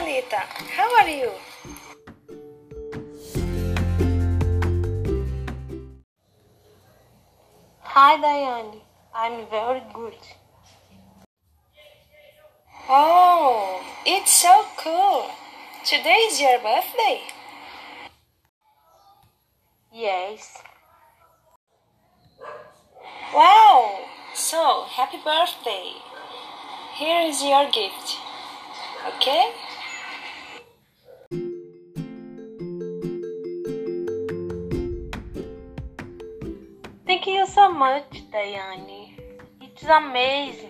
Talita. How are you? Hi, Dayane. I'm very good. Oh, it's so cool. Today is your birthday. Yes. Wow! So, happy birthday. Here is your gift. Okay? Thank you so much, Dayane. It's amazing.